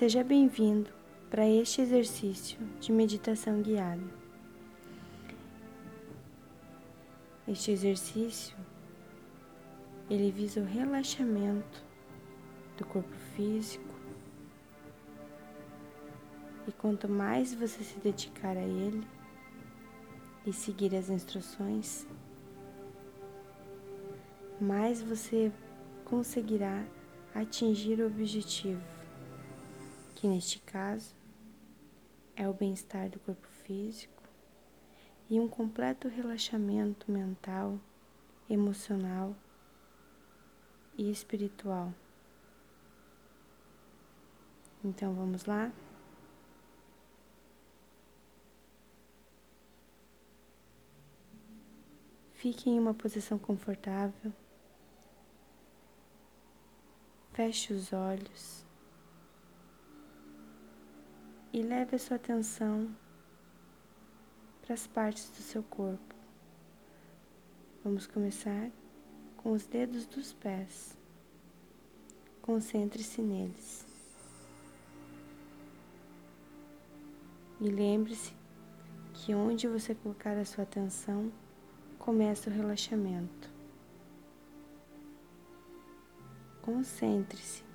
Seja bem-vindo para este exercício de meditação guiada. Este exercício ele visa o relaxamento do corpo físico e quanto mais você se dedicar a ele e seguir as instruções, mais você conseguirá atingir o objetivo, que neste caso é o bem-estar do corpo físico e um completo relaxamento mental, emocional e espiritual. Então vamos lá? Fique em uma posição confortável. Feche os olhos e leve a sua atenção para as partes do seu corpo. Vamos começar com os dedos dos pés. Concentre-se neles. E lembre-se que onde você colocar a sua atenção, começa o relaxamento. Concentre-se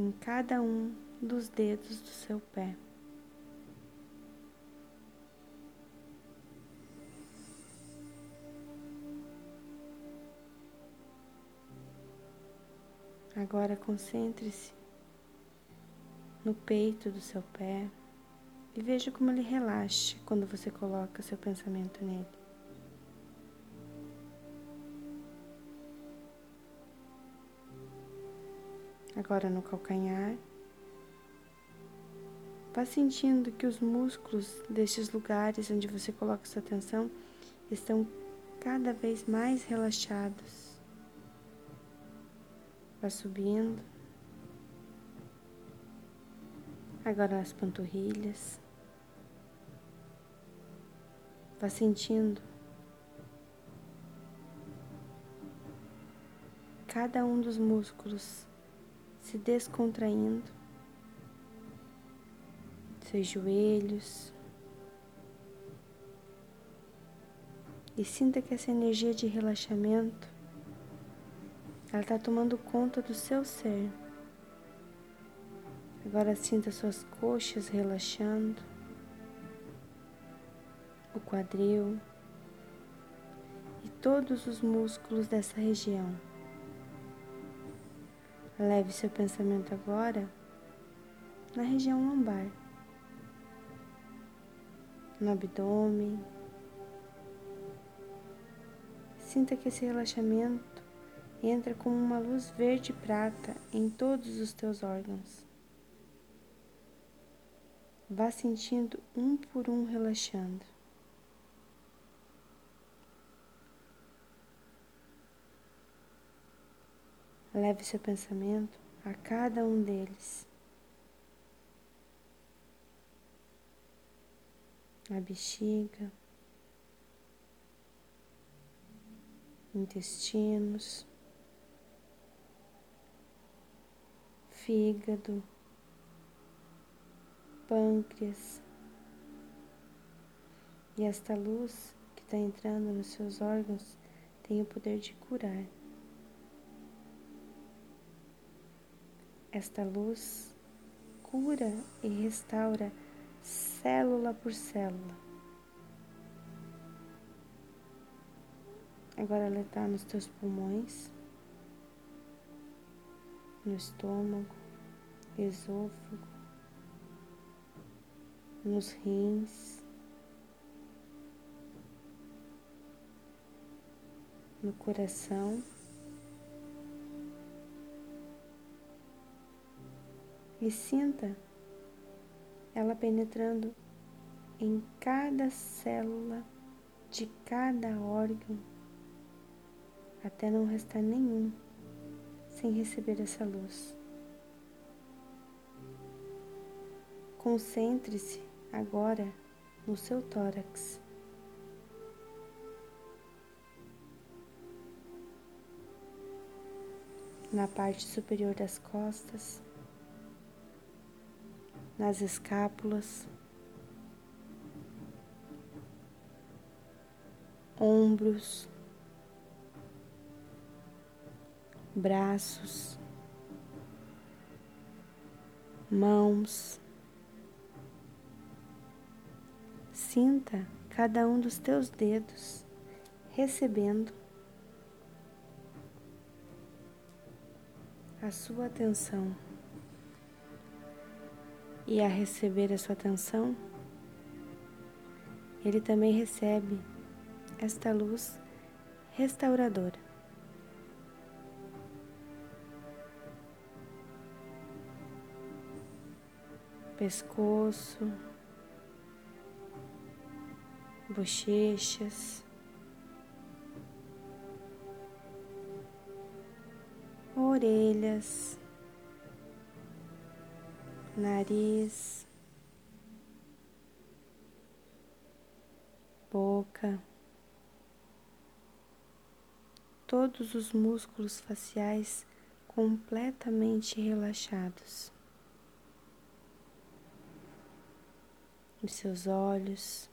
em cada um dos dedos do seu pé. Agora concentre-se no peito do seu pé e veja como ele relaxa quando você coloca seu pensamento nele. Agora no calcanhar, vá sentindo que os músculos destes lugares onde você coloca sua atenção estão cada vez mais relaxados. Vá subindo Agora nas panturrilhas. Vá sentindo cada um dos músculos se descontraindo, seus joelhos. E sinta que essa energia de relaxamento ela está tomando conta do seu ser. Agora sinta suas coxas relaxando, o quadril e todos os músculos dessa região. Leve seu pensamento agora na região lombar, no abdômen. Sinta que esse relaxamento entra como uma luz verde prata em todos os teus órgãos. Vá sentindo um por um relaxando. Leve seu pensamento a cada um deles. A bexiga, intestinos, fígado, pâncreas. E esta luz que está entrando nos seus órgãos tem o poder de curar. Esta luz cura e restaura célula por célula. Agora ela está nos teus pulmões, no estômago, esôfago, nos rins, no coração. E sinta ela penetrando em cada célula de cada órgão, até não restar nenhum sem receber essa luz. Concentre-se agora no seu tórax. na parte superior das costas, nas escápulas, ombros, braços, mãos. Sinta cada um dos teus dedos recebendo a sua atenção. E a receber a sua atenção, ele também recebe esta luz restauradora. Pescoço, bochechas, orelhas, nariz, boca, todos os músculos faciais completamente relaxados. Os seus olhos.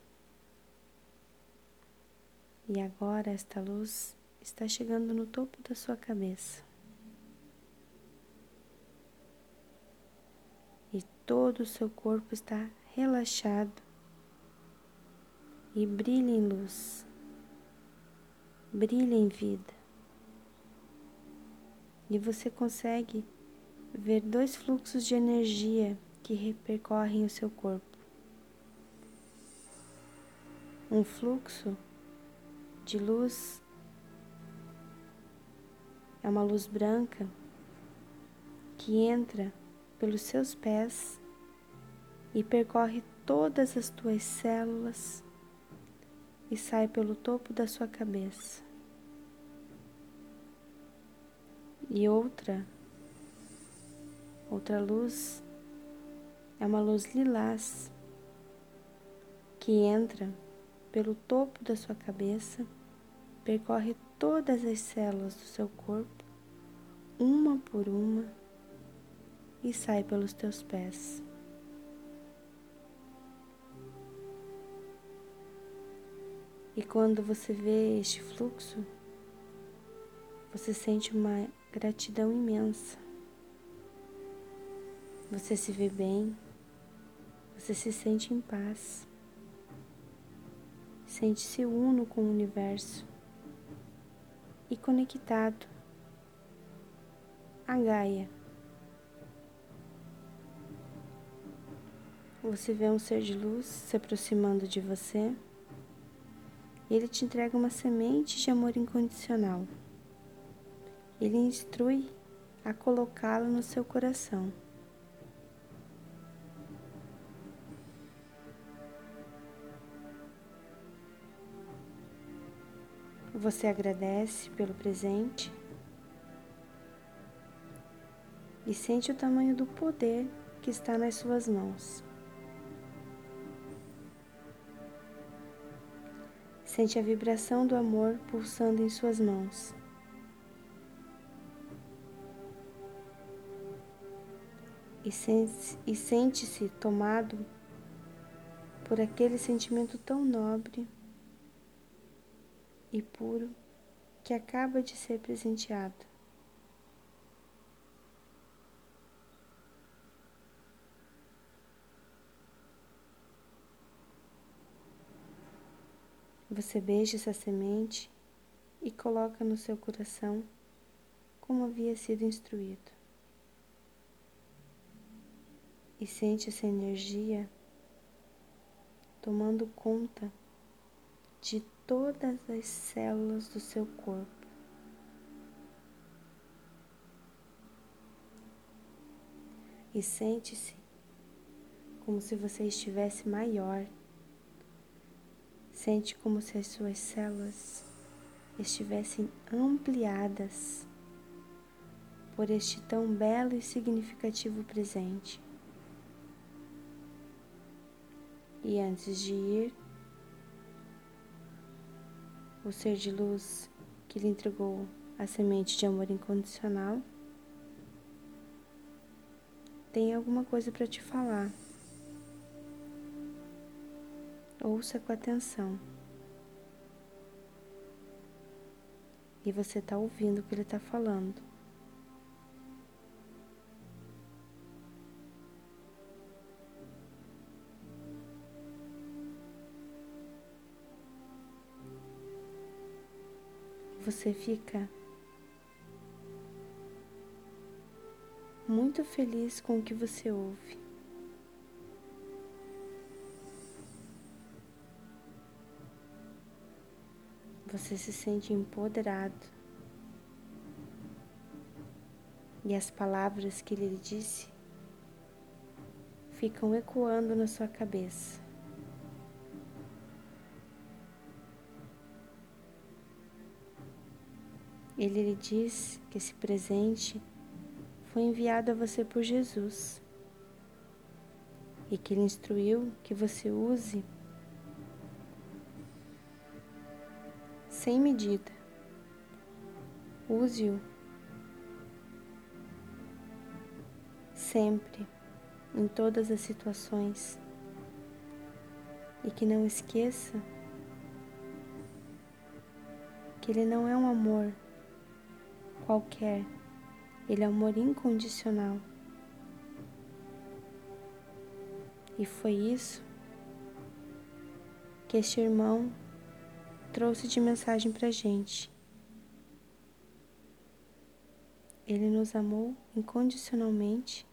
E agora esta luz está chegando no topo da sua cabeça. Todo o seu corpo está relaxado e brilha em luz, brilha em vida. E você consegue ver dois fluxos de energia que repercorrem o seu corpo. Um fluxo de luz é uma luz branca que entra pelos seus pés e percorre todas as tuas células e sai pelo topo da sua cabeça. E outra, outra luz é uma luz lilás que entra pelo topo da sua cabeça, percorre todas as células do seu corpo, uma por uma e sai pelos teus pés. E quando você vê este fluxo, você sente uma gratidão imensa. Você se vê bem, você se sente em paz, sente-se uno com o universo e conectado a Gaia. Você vê um ser de luz se aproximando de você e ele te entrega uma semente de amor incondicional. Ele instrui a colocá-la no seu coração. Você agradece pelo presente e sente o tamanho do poder que está nas suas mãos. Sente a vibração do amor pulsando em suas mãos. E sente-se tomado por aquele sentimento tão nobre e puro que acaba de ser presenteado. Você beija essa semente e coloca no seu coração como havia sido instruído. E sente essa energia tomando conta de todas as células do seu corpo. E sente-se como se você estivesse maior Sente como se as suas células estivessem ampliadas por este tão belo e significativo presente. E antes de ir, o ser de luz que lhe entregou a semente de amor incondicional tem alguma coisa para te falar. Ouça com atenção. E você está ouvindo o que ele está falando. Você fica muito feliz com o que você ouve. Você se sente empoderado. E as palavras que ele disse ficam ecoando na sua cabeça. Ele lhe diz que esse presente foi enviado a você por Jesus e que ele instruiu que você use sem medida. Use-o sempre, em todas as situações, e que não esqueça que ele não é um amor qualquer, ele é amor incondicional. E foi isso que este irmão trouxe de mensagem para gente. Ele nos amou incondicionalmente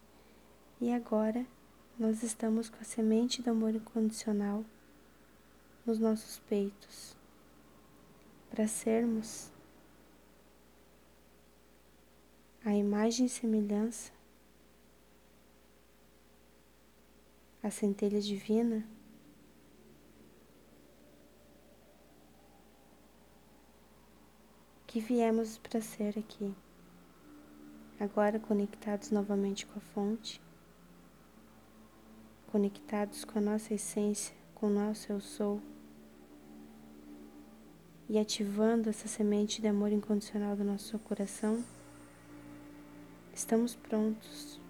e agora nós estamos com a semente do amor incondicional nos nossos peitos para sermos a imagem e semelhança, a centelha divina que viemos para ser aqui, agora conectados novamente com a fonte, conectados com a nossa essência, com o nosso eu sou, e ativando essa semente de amor incondicional do nosso coração, estamos prontos.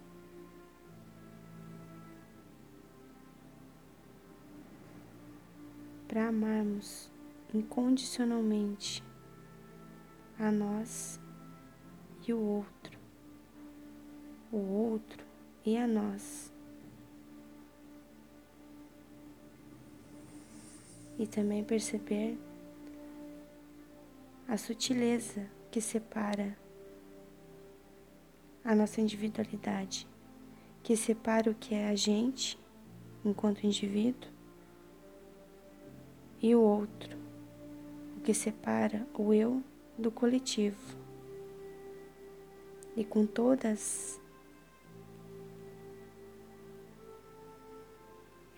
Para amarmos incondicionalmente a nós e o outro, o outro e a nós. E também perceber a sutileza que separa a nossa individualidade, que separa o que é a gente enquanto indivíduo e o outro, o que separa o eu do coletivo. E com todas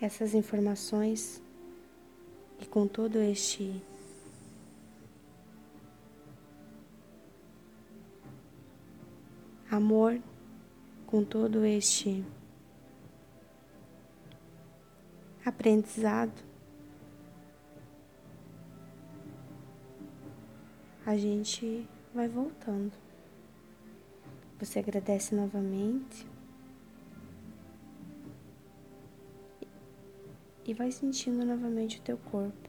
essas informações e com todo este amor, com todo este aprendizado, a gente vai voltando. Você agradece novamente e vai sentindo novamente o teu corpo.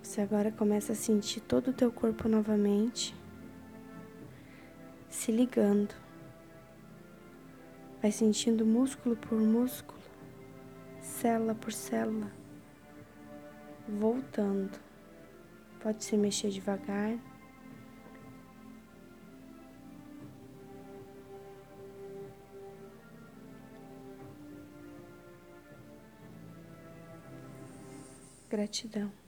Você agora começa a sentir todo o teu corpo novamente se ligando. Vai sentindo músculo por músculo célula por célula, voltando. Pode se mexer devagar. Gratidão.